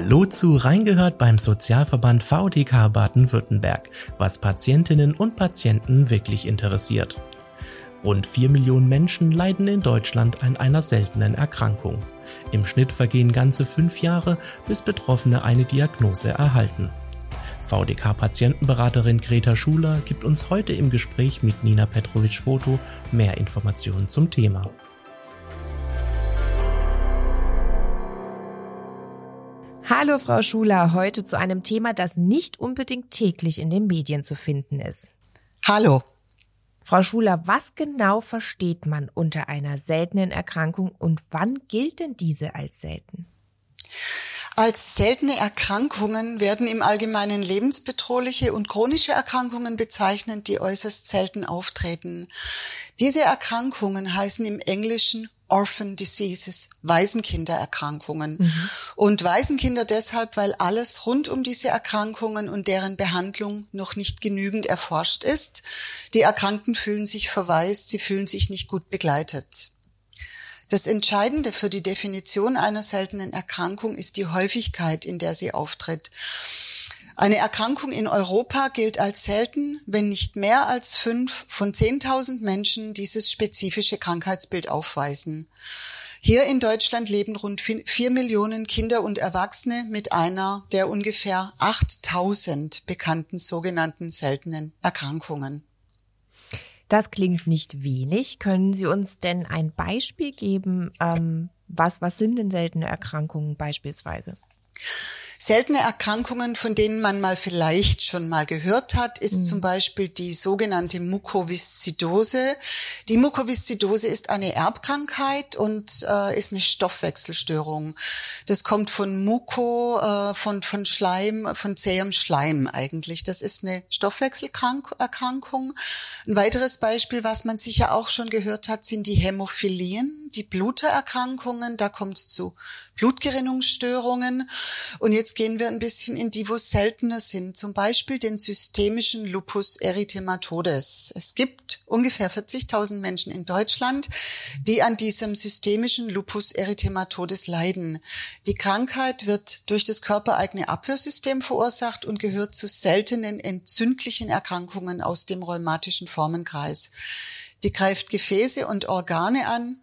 Hallo zu Reingehört beim Sozialverband VDK Baden-Württemberg, was Patientinnen und Patienten wirklich interessiert. Rund 4 Millionen Menschen leiden in Deutschland an einer seltenen Erkrankung. Im Schnitt vergehen ganze fünf Jahre, bis Betroffene eine Diagnose erhalten. VDK-Patientenberaterin Greta Schuler gibt uns heute im Gespräch mit Nina Petrovic-Foto mehr Informationen zum Thema. Hallo Frau Schuler, heute zu einem Thema, das nicht unbedingt täglich in den Medien zu finden ist. Hallo. Frau Schuler, was genau versteht man unter einer seltenen Erkrankung und wann gilt denn diese als selten? Als seltene Erkrankungen werden im Allgemeinen lebensbedrohliche und chronische Erkrankungen bezeichnet, die äußerst selten auftreten. Diese Erkrankungen heißen im Englischen Orphan Diseases, Waisenkindererkrankungen. Mhm. Und Waisenkinder deshalb, weil alles rund um diese Erkrankungen und deren Behandlung noch nicht genügend erforscht ist. Die Erkrankten fühlen sich verwaist, sie fühlen sich nicht gut begleitet. Das Entscheidende für die Definition einer seltenen Erkrankung ist die Häufigkeit, in der sie auftritt. Eine Erkrankung in Europa gilt als selten, wenn nicht mehr als fünf von 10.000 Menschen dieses spezifische Krankheitsbild aufweisen. Hier in Deutschland leben rund vier Millionen Kinder und Erwachsene mit einer der ungefähr 8000 bekannten sogenannten seltenen Erkrankungen. Das klingt nicht wenig. Können Sie uns denn ein Beispiel geben? Ähm, was, was sind denn seltene Erkrankungen beispielsweise? Seltene Erkrankungen, von denen man mal vielleicht schon mal gehört hat, ist mhm. zum Beispiel die sogenannte Mukoviszidose. Die Mukoviszidose ist eine Erbkrankheit und äh, ist eine Stoffwechselstörung. Das kommt von Muko, äh, von, von Schleim, von zähem Schleim eigentlich. Das ist eine Stoffwechselerkrankung. Ein weiteres Beispiel, was man sicher auch schon gehört hat, sind die Hämophilien die Blutererkrankungen, da kommt es zu Blutgerinnungsstörungen. Und jetzt gehen wir ein bisschen in die, wo es seltener sind, zum Beispiel den systemischen Lupus erythematodes. Es gibt ungefähr 40.000 Menschen in Deutschland, die an diesem systemischen Lupus erythematodes leiden. Die Krankheit wird durch das körpereigene Abwehrsystem verursacht und gehört zu seltenen entzündlichen Erkrankungen aus dem rheumatischen Formenkreis. Die greift Gefäße und Organe an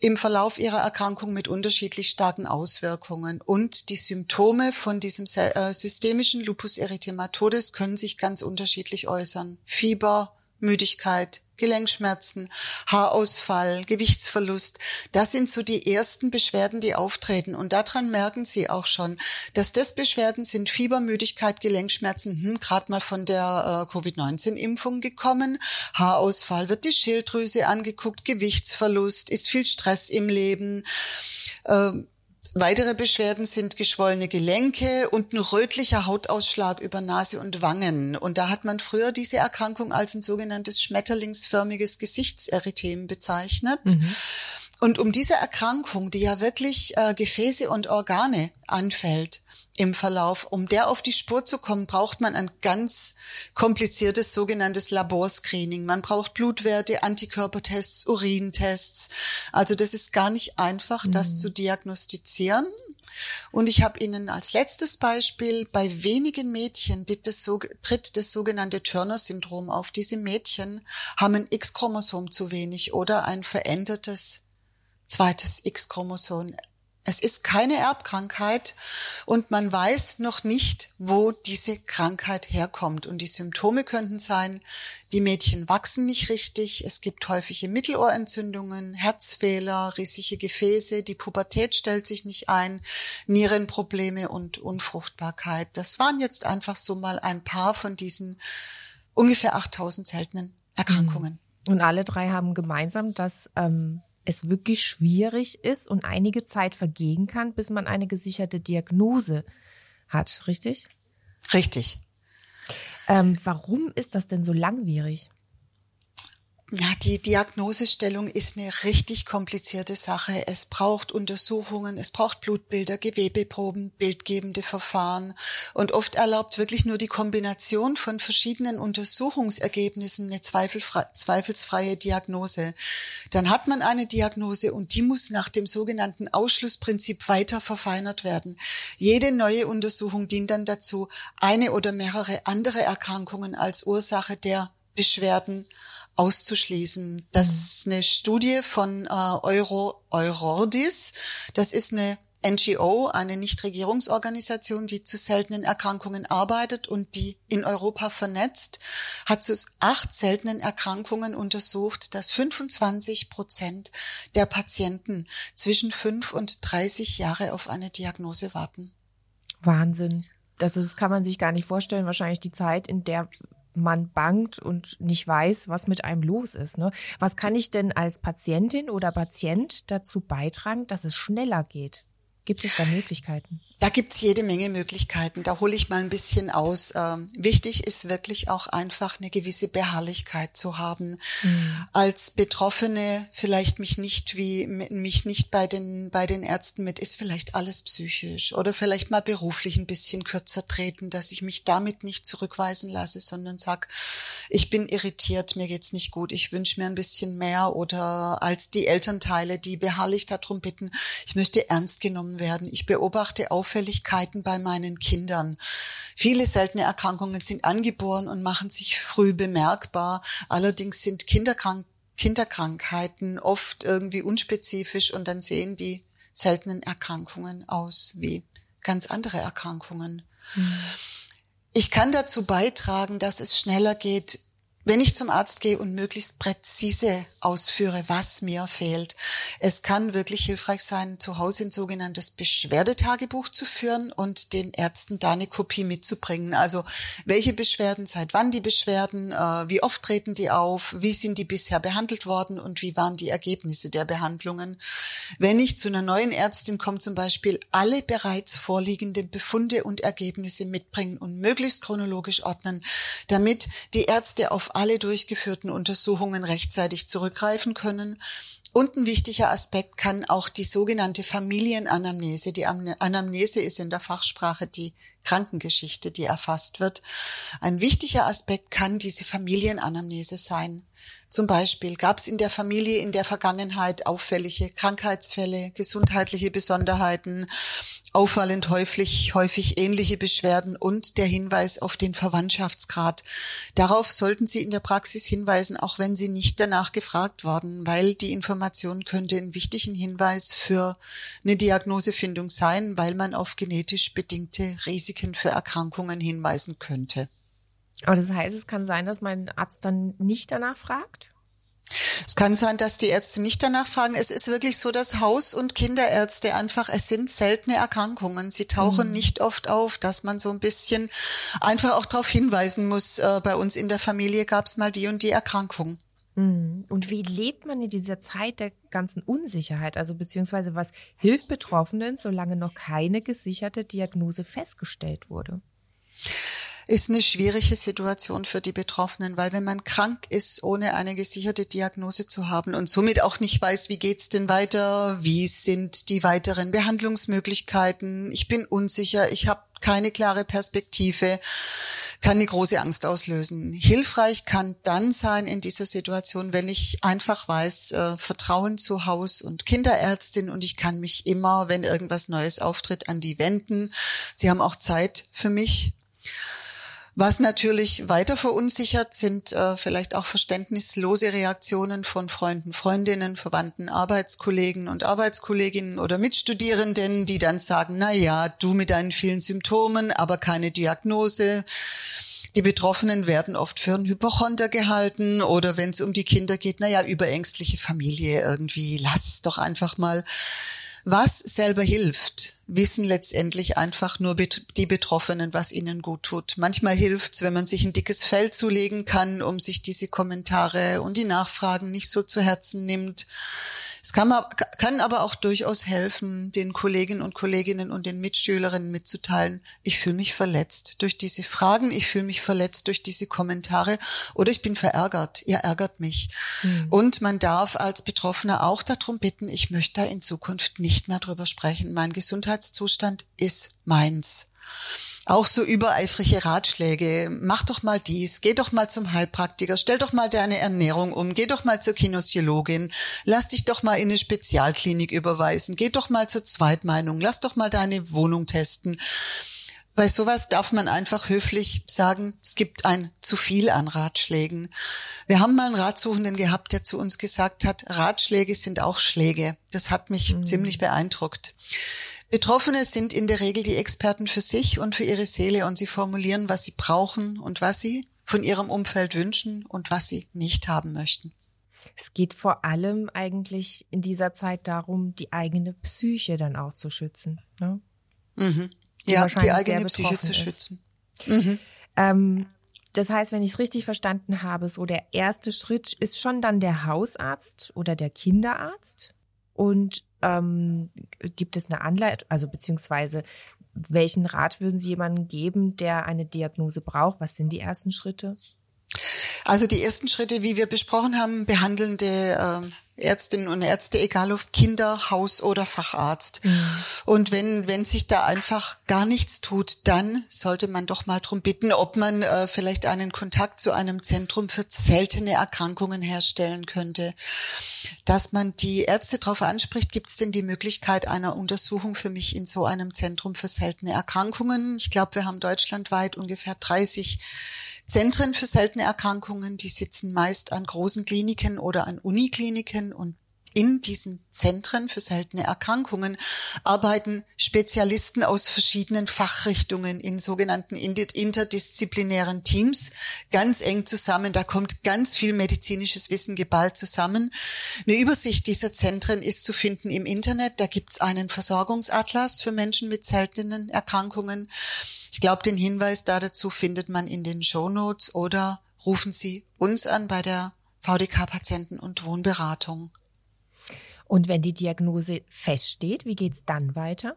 im Verlauf ihrer Erkrankung mit unterschiedlich starken Auswirkungen. Und die Symptome von diesem äh, systemischen Lupus erythematodes können sich ganz unterschiedlich äußern. Fieber, Müdigkeit, Gelenkschmerzen, Haarausfall, Gewichtsverlust. Das sind so die ersten Beschwerden, die auftreten. Und daran merken Sie auch schon, dass das Beschwerden sind Fieber, Müdigkeit, Gelenkschmerzen, hm, gerade mal von der äh, Covid-19-Impfung gekommen. Haarausfall wird die Schilddrüse angeguckt, Gewichtsverlust, ist viel Stress im Leben. Ähm, Weitere Beschwerden sind geschwollene Gelenke und ein rötlicher Hautausschlag über Nase und Wangen. Und da hat man früher diese Erkrankung als ein sogenanntes schmetterlingsförmiges Gesichtserythem bezeichnet. Mhm. Und um diese Erkrankung, die ja wirklich äh, Gefäße und Organe anfällt, im Verlauf. Um der auf die Spur zu kommen, braucht man ein ganz kompliziertes sogenanntes Laborscreening. Man braucht Blutwerte, Antikörpertests, Urintests. Also das ist gar nicht einfach, mhm. das zu diagnostizieren. Und ich habe Ihnen als letztes Beispiel, bei wenigen Mädchen das, so, tritt das sogenannte Turner-Syndrom auf. Diese Mädchen haben ein X-Chromosom zu wenig oder ein verändertes zweites X-Chromosom. Es ist keine Erbkrankheit und man weiß noch nicht, wo diese Krankheit herkommt. Und die Symptome könnten sein, die Mädchen wachsen nicht richtig, es gibt häufige Mittelohrentzündungen, Herzfehler, rissige Gefäße, die Pubertät stellt sich nicht ein, Nierenprobleme und Unfruchtbarkeit. Das waren jetzt einfach so mal ein paar von diesen ungefähr 8000 seltenen Erkrankungen. Und alle drei haben gemeinsam, dass ähm, es wirklich schwierig ist und einige Zeit vergehen kann, bis man eine gesicherte Diagnose hat, richtig? Richtig. Ähm, warum ist das denn so langwierig? Ja, die Diagnosestellung ist eine richtig komplizierte Sache. Es braucht Untersuchungen, es braucht Blutbilder, Gewebeproben, bildgebende Verfahren. Und oft erlaubt wirklich nur die Kombination von verschiedenen Untersuchungsergebnissen eine zweifelsfreie Diagnose. Dann hat man eine Diagnose und die muss nach dem sogenannten Ausschlussprinzip weiter verfeinert werden. Jede neue Untersuchung dient dann dazu, eine oder mehrere andere Erkrankungen als Ursache der Beschwerden auszuschließen. Das ist eine Studie von äh, Euro, Eurordis. Das ist eine NGO, eine Nichtregierungsorganisation, die zu seltenen Erkrankungen arbeitet und die in Europa vernetzt, hat zu acht seltenen Erkrankungen untersucht, dass 25 Prozent der Patienten zwischen fünf und 30 Jahre auf eine Diagnose warten. Wahnsinn. Also das kann man sich gar nicht vorstellen. Wahrscheinlich die Zeit, in der man bangt und nicht weiß, was mit einem los ist. Ne? Was kann ich denn als Patientin oder Patient dazu beitragen, dass es schneller geht? Gibt es da Möglichkeiten? Da gibt's jede Menge Möglichkeiten. Da hole ich mal ein bisschen aus. Ähm, wichtig ist wirklich auch einfach eine gewisse Beharrlichkeit zu haben. Mhm. Als Betroffene vielleicht mich nicht wie mich nicht bei den bei den Ärzten mit ist vielleicht alles psychisch oder vielleicht mal beruflich ein bisschen kürzer treten, dass ich mich damit nicht zurückweisen lasse, sondern sag, ich bin irritiert, mir geht's nicht gut, ich wünsche mir ein bisschen mehr oder als die Elternteile, die beharrlich darum bitten, ich möchte ernst genommen werden. Ich beobachte Auffälligkeiten bei meinen Kindern. Viele seltene Erkrankungen sind angeboren und machen sich früh bemerkbar. Allerdings sind Kinderkrank Kinderkrankheiten oft irgendwie unspezifisch und dann sehen die seltenen Erkrankungen aus wie ganz andere Erkrankungen. Mhm. Ich kann dazu beitragen, dass es schneller geht, wenn ich zum Arzt gehe und möglichst präzise ausführe, was mir fehlt. Es kann wirklich hilfreich sein, zu Hause ein sogenanntes Beschwerdetagebuch zu führen und den Ärzten da eine Kopie mitzubringen. Also welche Beschwerden, seit wann die Beschwerden, äh, wie oft treten die auf, wie sind die bisher behandelt worden und wie waren die Ergebnisse der Behandlungen. Wenn ich zu einer neuen Ärztin komme, zum Beispiel alle bereits vorliegenden Befunde und Ergebnisse mitbringen und möglichst chronologisch ordnen, damit die Ärzte auf alle durchgeführten Untersuchungen rechtzeitig zurückgreifen können. Und ein wichtiger Aspekt kann auch die sogenannte Familienanamnese. Die Anamnese ist in der Fachsprache die Krankengeschichte, die erfasst wird. Ein wichtiger Aspekt kann diese Familienanamnese sein. Zum Beispiel gab es in der Familie in der Vergangenheit auffällige Krankheitsfälle, gesundheitliche Besonderheiten, auffallend häufig, häufig ähnliche Beschwerden und der Hinweis auf den Verwandtschaftsgrad. Darauf sollten Sie in der Praxis hinweisen, auch wenn Sie nicht danach gefragt worden, weil die Information könnte einen wichtigen Hinweis für eine Diagnosefindung sein, weil man auf genetisch bedingte Risiken für Erkrankungen hinweisen könnte. Aber das heißt, es kann sein, dass mein Arzt dann nicht danach fragt? Es kann sein, dass die Ärzte nicht danach fragen. Es ist wirklich so, dass Haus- und Kinderärzte einfach, es sind seltene Erkrankungen. Sie tauchen mhm. nicht oft auf, dass man so ein bisschen einfach auch darauf hinweisen muss, äh, bei uns in der Familie gab es mal die und die Erkrankung. Mhm. Und wie lebt man in dieser Zeit der ganzen Unsicherheit? Also beziehungsweise was hilft Betroffenen, solange noch keine gesicherte Diagnose festgestellt wurde? Ist eine schwierige Situation für die Betroffenen, weil wenn man krank ist, ohne eine gesicherte Diagnose zu haben und somit auch nicht weiß, wie geht's denn weiter, wie sind die weiteren Behandlungsmöglichkeiten, ich bin unsicher, ich habe keine klare Perspektive, kann eine große Angst auslösen. Hilfreich kann dann sein in dieser Situation, wenn ich einfach weiß, äh, Vertrauen zu Haus- und Kinderärztin und ich kann mich immer, wenn irgendwas Neues auftritt, an die wenden. Sie haben auch Zeit für mich. Was natürlich weiter verunsichert, sind äh, vielleicht auch verständnislose Reaktionen von Freunden, Freundinnen, Verwandten, Arbeitskollegen und Arbeitskolleginnen oder Mitstudierenden, die dann sagen, na ja, du mit deinen vielen Symptomen, aber keine Diagnose. Die Betroffenen werden oft für einen Hypochonder gehalten oder wenn es um die Kinder geht, na ja, überängstliche Familie irgendwie, lass es doch einfach mal. Was selber hilft, wissen letztendlich einfach nur die Betroffenen, was ihnen gut tut. Manchmal hilft's, wenn man sich ein dickes Fell zulegen kann, um sich diese Kommentare und die Nachfragen nicht so zu Herzen nimmt. Es kann, kann aber auch durchaus helfen, den Kolleginnen und Kolleginnen und den Mitschülerinnen mitzuteilen, ich fühle mich verletzt durch diese Fragen, ich fühle mich verletzt durch diese Kommentare oder ich bin verärgert, ihr ärgert mich. Mhm. Und man darf als Betroffener auch darum bitten, ich möchte da in Zukunft nicht mehr drüber sprechen. Mein Gesundheitszustand ist meins auch so übereifrige Ratschläge. Mach doch mal dies, geh doch mal zum Heilpraktiker, stell doch mal deine Ernährung um, geh doch mal zur Kinesiologin, lass dich doch mal in eine Spezialklinik überweisen, geh doch mal zur Zweitmeinung, lass doch mal deine Wohnung testen. Bei sowas darf man einfach höflich sagen, es gibt ein zu viel an Ratschlägen. Wir haben mal einen Ratsuchenden gehabt, der zu uns gesagt hat, Ratschläge sind auch Schläge. Das hat mich mhm. ziemlich beeindruckt. Betroffene sind in der Regel die Experten für sich und für ihre Seele und sie formulieren, was sie brauchen und was sie von ihrem Umfeld wünschen und was sie nicht haben möchten. Es geht vor allem eigentlich in dieser Zeit darum, die eigene Psyche dann auch zu schützen. Ne? Mhm. Die ja, die eigene Psyche zu ist. schützen. Mhm. Ähm, das heißt, wenn ich es richtig verstanden habe, so der erste Schritt ist schon dann der Hausarzt oder der Kinderarzt. Und ähm, gibt es eine Anleitung, also beziehungsweise welchen Rat würden Sie jemandem geben, der eine Diagnose braucht? Was sind die ersten Schritte? Also die ersten Schritte, wie wir besprochen haben, behandelnde äh, Ärztinnen und Ärzte, egal ob Kinder, Haus oder Facharzt. Mhm. Und wenn, wenn sich da einfach gar nichts tut, dann sollte man doch mal drum bitten, ob man äh, vielleicht einen Kontakt zu einem Zentrum für seltene Erkrankungen herstellen könnte. Dass man die Ärzte darauf anspricht, gibt es denn die Möglichkeit einer Untersuchung für mich in so einem Zentrum für seltene Erkrankungen? Ich glaube, wir haben deutschlandweit ungefähr 30 Zentren für seltene Erkrankungen, die sitzen meist an großen Kliniken oder an Unikliniken und in diesen Zentren für seltene Erkrankungen arbeiten Spezialisten aus verschiedenen Fachrichtungen in sogenannten interdisziplinären Teams ganz eng zusammen. Da kommt ganz viel medizinisches Wissen geballt zusammen. Eine Übersicht dieser Zentren ist zu finden im Internet. Da gibt's einen Versorgungsatlas für Menschen mit seltenen Erkrankungen. Ich glaube, den Hinweis da dazu findet man in den Show Notes oder rufen Sie uns an bei der VDK Patienten- und Wohnberatung. Und wenn die Diagnose feststeht, wie geht's dann weiter?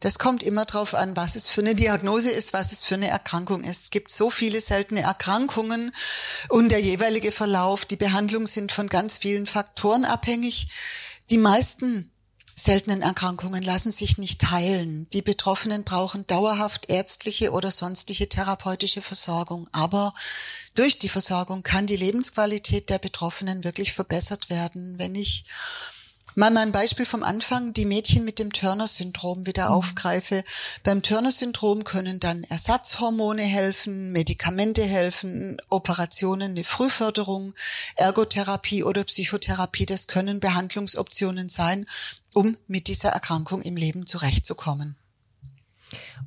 Das kommt immer darauf an, was es für eine Diagnose ist, was es für eine Erkrankung ist. Es gibt so viele seltene Erkrankungen und der jeweilige Verlauf, die Behandlung sind von ganz vielen Faktoren abhängig. Die meisten seltenen Erkrankungen lassen sich nicht heilen. Die Betroffenen brauchen dauerhaft ärztliche oder sonstige therapeutische Versorgung. Aber durch die Versorgung kann die Lebensqualität der Betroffenen wirklich verbessert werden. Wenn ich mal mein Beispiel vom Anfang, die Mädchen mit dem Turner-Syndrom wieder mhm. aufgreife. Beim Turner-Syndrom können dann Ersatzhormone helfen, Medikamente helfen, Operationen, eine Frühförderung, Ergotherapie oder Psychotherapie, das können Behandlungsoptionen sein, um mit dieser Erkrankung im Leben zurechtzukommen.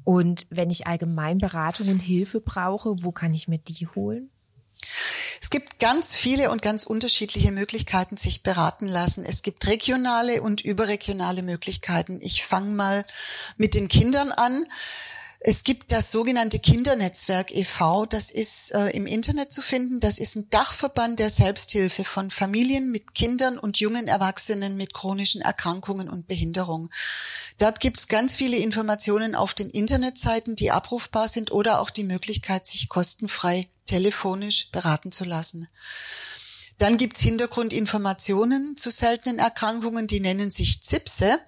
Und wenn ich allgemein Beratung und Hilfe brauche, wo kann ich mir die holen? Es gibt ganz viele und ganz unterschiedliche Möglichkeiten, sich beraten lassen. Es gibt regionale und überregionale Möglichkeiten. Ich fange mal mit den Kindern an. Es gibt das sogenannte Kindernetzwerk e.V., das ist äh, im Internet zu finden. Das ist ein Dachverband der Selbsthilfe von Familien mit Kindern und jungen Erwachsenen mit chronischen Erkrankungen und Behinderung. Dort gibt's ganz viele Informationen auf den Internetseiten, die abrufbar sind oder auch die Möglichkeit, sich kostenfrei telefonisch beraten zu lassen. Dann gibt's Hintergrundinformationen zu seltenen Erkrankungen, die nennen sich ZIPSE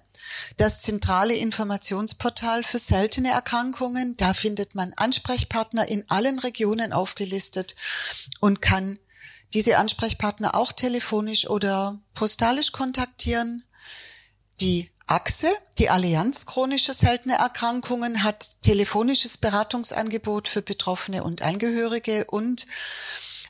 das zentrale Informationsportal für seltene Erkrankungen. Da findet man Ansprechpartner in allen Regionen aufgelistet und kann diese Ansprechpartner auch telefonisch oder postalisch kontaktieren. Die Achse, die Allianz chronischer seltener Erkrankungen, hat telefonisches Beratungsangebot für Betroffene und Angehörige und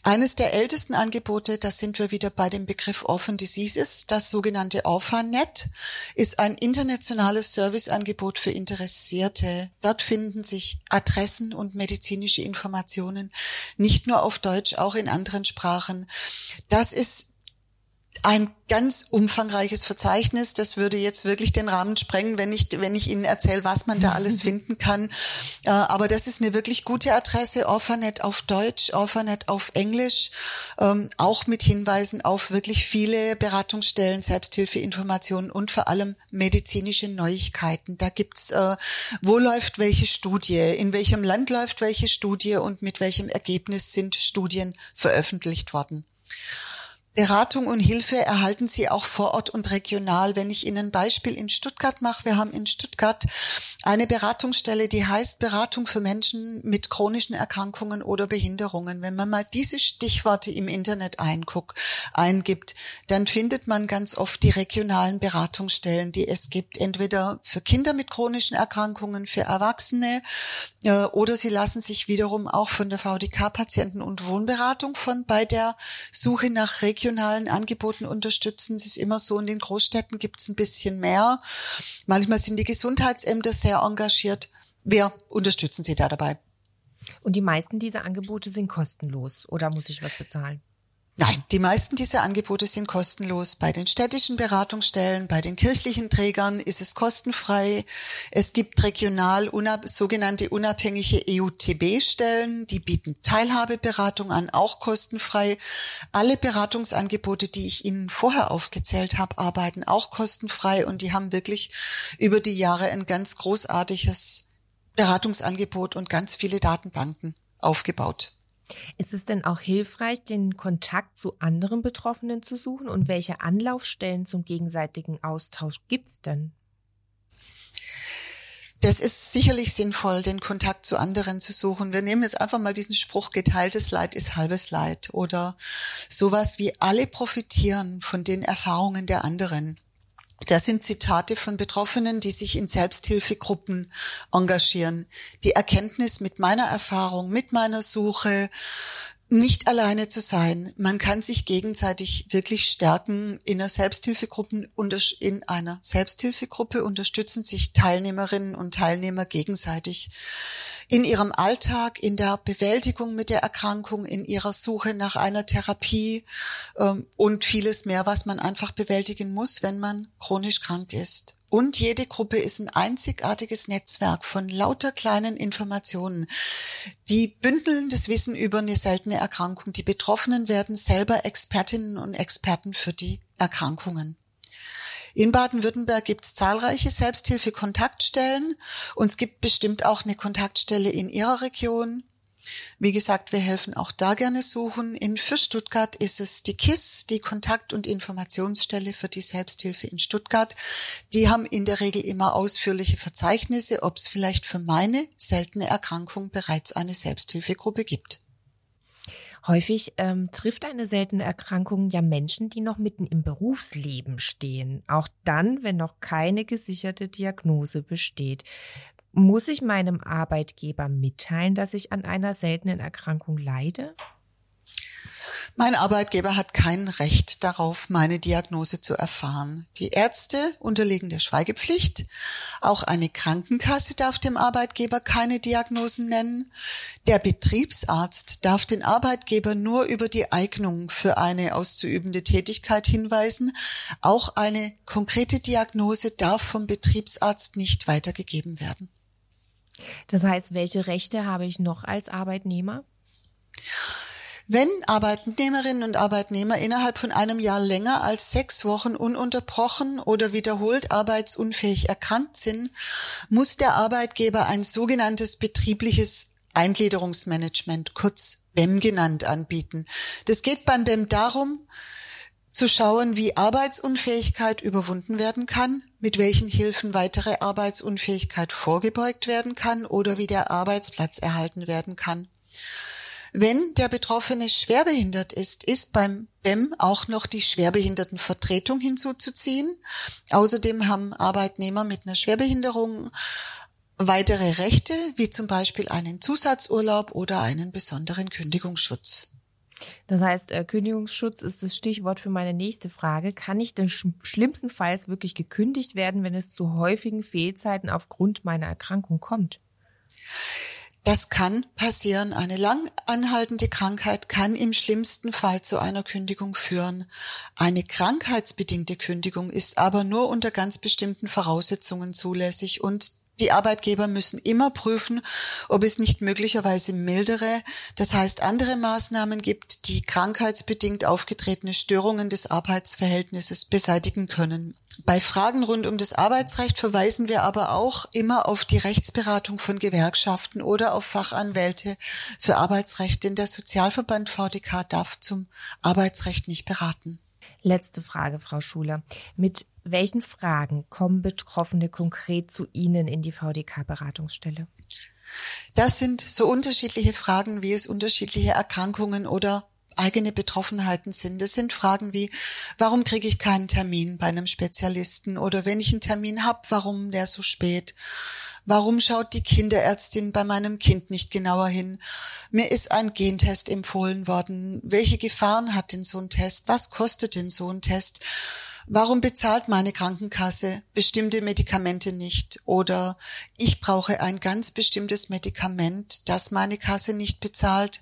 eines der ältesten Angebote, da sind wir wieder bei dem Begriff Orphan Diseases, das sogenannte OrphaNet, ist ein internationales Serviceangebot für Interessierte. Dort finden sich Adressen und medizinische Informationen, nicht nur auf Deutsch, auch in anderen Sprachen. Das ist ein ganz umfangreiches Verzeichnis. Das würde jetzt wirklich den Rahmen sprengen, wenn ich, wenn ich Ihnen erzähle, was man da alles finden kann. Äh, aber das ist eine wirklich gute Adresse. Orphanet auf Deutsch, Orphanet auf Englisch, ähm, auch mit Hinweisen auf wirklich viele Beratungsstellen, Selbsthilfeinformationen und vor allem medizinische Neuigkeiten. Da gibt's, äh, wo läuft welche Studie, in welchem Land läuft welche Studie und mit welchem Ergebnis sind Studien veröffentlicht worden. Beratung und Hilfe erhalten Sie auch vor Ort und regional. Wenn ich Ihnen ein Beispiel in Stuttgart mache, wir haben in Stuttgart eine Beratungsstelle, die heißt Beratung für Menschen mit chronischen Erkrankungen oder Behinderungen. Wenn man mal diese Stichworte im Internet einguckt, eingibt, dann findet man ganz oft die regionalen Beratungsstellen, die es gibt, entweder für Kinder mit chronischen Erkrankungen, für Erwachsene, äh, oder sie lassen sich wiederum auch von der VDK Patienten- und Wohnberatung von bei der Suche nach regionalen regionalen Angeboten unterstützen. Es ist immer so, in den Großstädten gibt es ein bisschen mehr. Manchmal sind die Gesundheitsämter sehr engagiert. Wir unterstützen sie da dabei. Und die meisten dieser Angebote sind kostenlos oder muss ich was bezahlen? Nein, die meisten dieser Angebote sind kostenlos. Bei den städtischen Beratungsstellen, bei den kirchlichen Trägern ist es kostenfrei. Es gibt regional unab sogenannte unabhängige EUTB-Stellen, die bieten Teilhabeberatung an, auch kostenfrei. Alle Beratungsangebote, die ich Ihnen vorher aufgezählt habe, arbeiten auch kostenfrei und die haben wirklich über die Jahre ein ganz großartiges Beratungsangebot und ganz viele Datenbanken aufgebaut. Ist es denn auch hilfreich, den Kontakt zu anderen Betroffenen zu suchen und welche Anlaufstellen zum gegenseitigen Austausch gibt's denn? Das ist sicherlich sinnvoll, den Kontakt zu anderen zu suchen. Wir nehmen jetzt einfach mal diesen Spruch, geteiltes Leid ist halbes Leid oder sowas wie alle profitieren von den Erfahrungen der anderen. Das sind Zitate von Betroffenen, die sich in Selbsthilfegruppen engagieren. Die Erkenntnis mit meiner Erfahrung, mit meiner Suche, nicht alleine zu sein. Man kann sich gegenseitig wirklich stärken. In einer Selbsthilfegruppe, in einer Selbsthilfegruppe unterstützen sich Teilnehmerinnen und Teilnehmer gegenseitig in ihrem Alltag, in der Bewältigung mit der Erkrankung, in ihrer Suche nach einer Therapie ähm, und vieles mehr, was man einfach bewältigen muss, wenn man chronisch krank ist. Und jede Gruppe ist ein einzigartiges Netzwerk von lauter kleinen Informationen. Die bündeln das Wissen über eine seltene Erkrankung. Die Betroffenen werden selber Expertinnen und Experten für die Erkrankungen. In Baden-Württemberg gibt es zahlreiche Selbsthilfe-Kontaktstellen und es gibt bestimmt auch eine Kontaktstelle in Ihrer Region. Wie gesagt, wir helfen auch da gerne suchen. In für Stuttgart ist es die KISS, die Kontakt- und Informationsstelle für die Selbsthilfe in Stuttgart. Die haben in der Regel immer ausführliche Verzeichnisse, ob es vielleicht für meine seltene Erkrankung bereits eine Selbsthilfegruppe gibt. Häufig ähm, trifft eine seltene Erkrankung ja Menschen, die noch mitten im Berufsleben stehen. Auch dann, wenn noch keine gesicherte Diagnose besteht. Muss ich meinem Arbeitgeber mitteilen, dass ich an einer seltenen Erkrankung leide? Mein Arbeitgeber hat kein Recht darauf, meine Diagnose zu erfahren. Die Ärzte unterliegen der Schweigepflicht. Auch eine Krankenkasse darf dem Arbeitgeber keine Diagnosen nennen. Der Betriebsarzt darf den Arbeitgeber nur über die Eignung für eine auszuübende Tätigkeit hinweisen. Auch eine konkrete Diagnose darf vom Betriebsarzt nicht weitergegeben werden. Das heißt, welche Rechte habe ich noch als Arbeitnehmer? Wenn Arbeitnehmerinnen und Arbeitnehmer innerhalb von einem Jahr länger als sechs Wochen ununterbrochen oder wiederholt arbeitsunfähig erkrankt sind, muss der Arbeitgeber ein sogenanntes betriebliches Eingliederungsmanagement, kurz BEM genannt, anbieten. Das geht beim BEM darum, zu schauen, wie Arbeitsunfähigkeit überwunden werden kann, mit welchen Hilfen weitere Arbeitsunfähigkeit vorgebeugt werden kann oder wie der Arbeitsplatz erhalten werden kann. Wenn der Betroffene schwerbehindert ist, ist beim BEM auch noch die Schwerbehindertenvertretung hinzuzuziehen. Außerdem haben Arbeitnehmer mit einer Schwerbehinderung weitere Rechte, wie zum Beispiel einen Zusatzurlaub oder einen besonderen Kündigungsschutz. Das heißt, äh, Kündigungsschutz ist das Stichwort für meine nächste Frage. Kann ich denn sch schlimmstenfalls wirklich gekündigt werden, wenn es zu häufigen Fehlzeiten aufgrund meiner Erkrankung kommt? Das kann passieren. Eine lang anhaltende Krankheit kann im schlimmsten Fall zu einer Kündigung führen. Eine krankheitsbedingte Kündigung ist aber nur unter ganz bestimmten Voraussetzungen zulässig und die Arbeitgeber müssen immer prüfen, ob es nicht möglicherweise mildere, das heißt andere Maßnahmen gibt, die krankheitsbedingt aufgetretene Störungen des Arbeitsverhältnisses beseitigen können. Bei Fragen rund um das Arbeitsrecht verweisen wir aber auch immer auf die Rechtsberatung von Gewerkschaften oder auf Fachanwälte für Arbeitsrecht, denn der Sozialverband VDK darf zum Arbeitsrecht nicht beraten. Letzte Frage, Frau Schuler. Mit welchen Fragen kommen Betroffene konkret zu Ihnen in die VDK-Beratungsstelle? Das sind so unterschiedliche Fragen, wie es unterschiedliche Erkrankungen oder eigene Betroffenheiten sind. Das sind Fragen wie, warum kriege ich keinen Termin bei einem Spezialisten? Oder wenn ich einen Termin habe, warum der so spät? Warum schaut die Kinderärztin bei meinem Kind nicht genauer hin? Mir ist ein Gentest empfohlen worden. Welche Gefahren hat denn so ein Test? Was kostet denn so ein Test? Warum bezahlt meine Krankenkasse bestimmte Medikamente nicht? Oder ich brauche ein ganz bestimmtes Medikament, das meine Kasse nicht bezahlt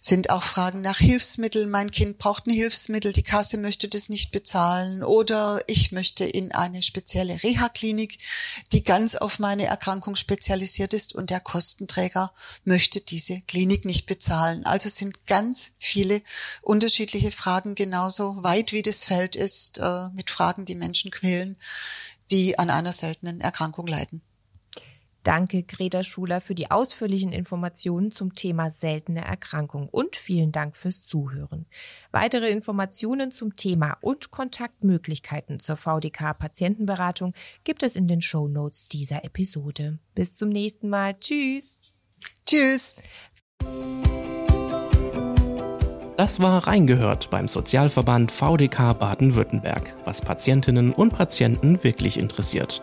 sind auch Fragen nach Hilfsmitteln. Mein Kind braucht ein Hilfsmittel, die Kasse möchte das nicht bezahlen oder ich möchte in eine spezielle Reha-Klinik, die ganz auf meine Erkrankung spezialisiert ist und der Kostenträger möchte diese Klinik nicht bezahlen. Also sind ganz viele unterschiedliche Fragen genauso weit wie das Feld ist äh, mit Fragen, die Menschen quälen, die an einer seltenen Erkrankung leiden. Danke, Greta Schuler, für die ausführlichen Informationen zum Thema seltene Erkrankung und vielen Dank fürs Zuhören. Weitere Informationen zum Thema und Kontaktmöglichkeiten zur VDK Patientenberatung gibt es in den Show Notes dieser Episode. Bis zum nächsten Mal. Tschüss. Tschüss. Das war reingehört beim Sozialverband VDK Baden-Württemberg, was Patientinnen und Patienten wirklich interessiert.